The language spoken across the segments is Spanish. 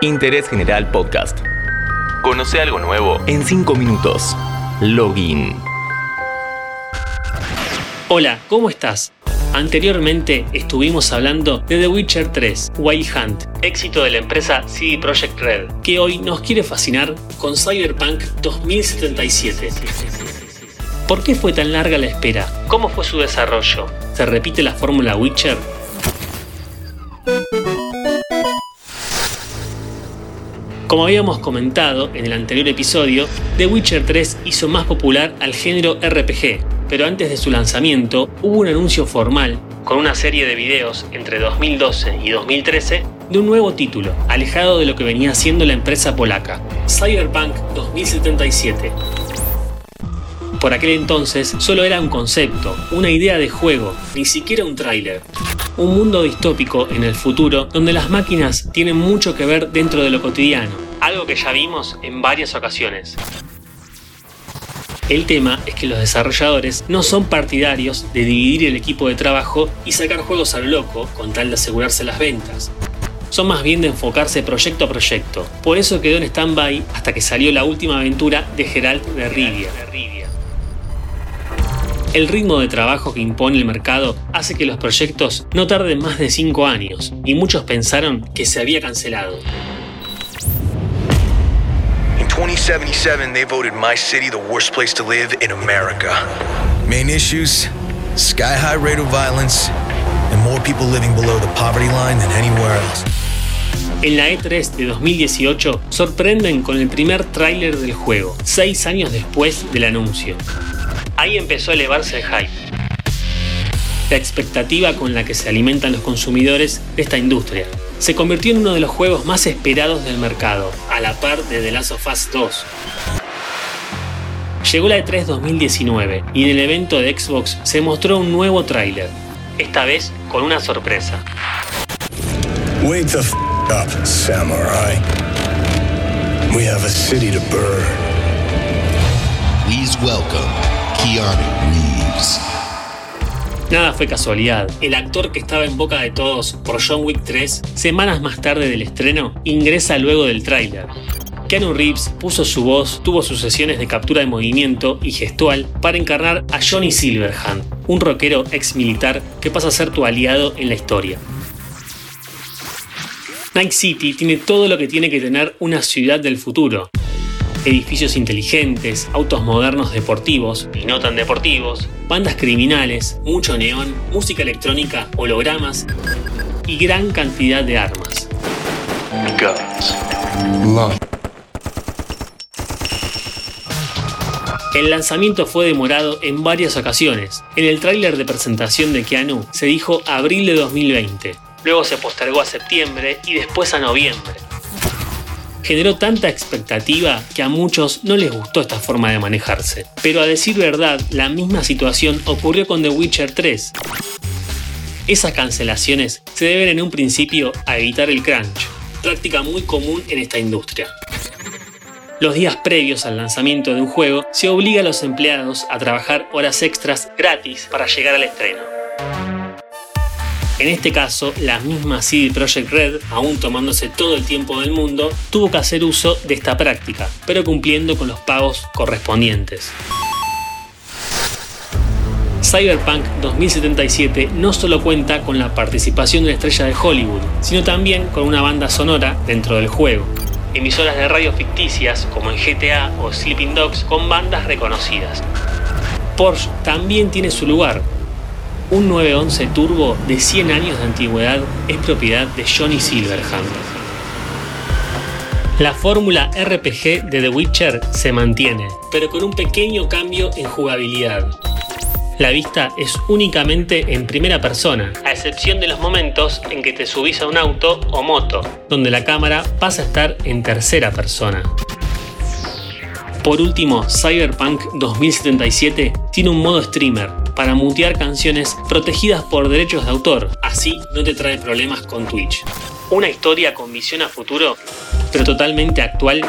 Interés General Podcast. Conoce algo nuevo en 5 minutos. Login. Hola, ¿cómo estás? Anteriormente estuvimos hablando de The Witcher 3, Wild Hunt, éxito de la empresa CD Projekt Red, que hoy nos quiere fascinar con Cyberpunk 2077. ¿Por qué fue tan larga la espera? ¿Cómo fue su desarrollo? ¿Se repite la fórmula Witcher? Como habíamos comentado en el anterior episodio, The Witcher 3 hizo más popular al género RPG, pero antes de su lanzamiento hubo un anuncio formal con una serie de videos entre 2012 y 2013 de un nuevo título, alejado de lo que venía siendo la empresa polaca, Cyberpunk 2077. Por aquel entonces solo era un concepto, una idea de juego, ni siquiera un tráiler. Un mundo distópico en el futuro donde las máquinas tienen mucho que ver dentro de lo cotidiano, algo que ya vimos en varias ocasiones. El tema es que los desarrolladores no son partidarios de dividir el equipo de trabajo y sacar juegos al loco con tal de asegurarse las ventas. Son más bien de enfocarse proyecto a proyecto. Por eso quedó en stand-by hasta que salió la última aventura de Geralt de Rivia. El ritmo de trabajo que impone el mercado hace que los proyectos no tarden más de 5 años, y muchos pensaron que se había cancelado. In 2077, they voted my city the worst place to live in America. Main issues sky high rate of violence and more people living below the poverty line than anywhere else. En la E3 de 2018 sorprenden con el primer tráiler del juego, 6 años después del anuncio. Ahí empezó a elevarse el hype. La expectativa con la que se alimentan los consumidores de esta industria. Se convirtió en uno de los juegos más esperados del mercado, a la par de The Last of Us 2. Llegó la E3 2019 y en el evento de Xbox se mostró un nuevo tráiler, esta vez con una sorpresa. Wake the f up, samurai. We have a city to burn. Please welcome Nada fue casualidad. El actor que estaba en boca de todos por John Wick 3, semanas más tarde del estreno, ingresa luego del tráiler. Keanu Reeves puso su voz, tuvo sus sesiones de captura de movimiento y gestual para encarnar a Johnny Silverhand, un rockero ex militar que pasa a ser tu aliado en la historia. Night City tiene todo lo que tiene que tener una ciudad del futuro. Edificios inteligentes, autos modernos deportivos y no tan deportivos, bandas criminales, mucho neón, música electrónica, hologramas y gran cantidad de armas. El lanzamiento fue demorado en varias ocasiones. En el tráiler de presentación de Keanu se dijo abril de 2020. Luego se postergó a septiembre y después a noviembre. Generó tanta expectativa que a muchos no les gustó esta forma de manejarse. Pero a decir verdad, la misma situación ocurrió con The Witcher 3. Esas cancelaciones se deben en un principio a evitar el crunch, práctica muy común en esta industria. Los días previos al lanzamiento de un juego se obliga a los empleados a trabajar horas extras gratis para llegar al estreno. En este caso, la misma CD Projekt Red, aún tomándose todo el tiempo del mundo, tuvo que hacer uso de esta práctica, pero cumpliendo con los pagos correspondientes. Cyberpunk 2077 no solo cuenta con la participación de la estrella de Hollywood, sino también con una banda sonora dentro del juego. Emisoras de radio ficticias como en GTA o Sleeping Dogs con bandas reconocidas. Porsche también tiene su lugar. Un 911 Turbo de 100 años de antigüedad es propiedad de Johnny Silverhand. La fórmula RPG de The Witcher se mantiene, pero con un pequeño cambio en jugabilidad. La vista es únicamente en primera persona, a excepción de los momentos en que te subís a un auto o moto, donde la cámara pasa a estar en tercera persona. Por último, Cyberpunk 2077 tiene un modo streamer para mutear canciones protegidas por derechos de autor, así no te trae problemas con Twitch. Una historia con visión a futuro, pero totalmente actual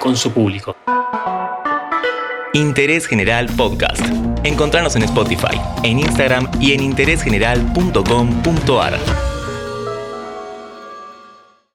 con su público. Interés General Podcast. Encontrarnos en Spotify, en Instagram y en interésgeneral.com.ar.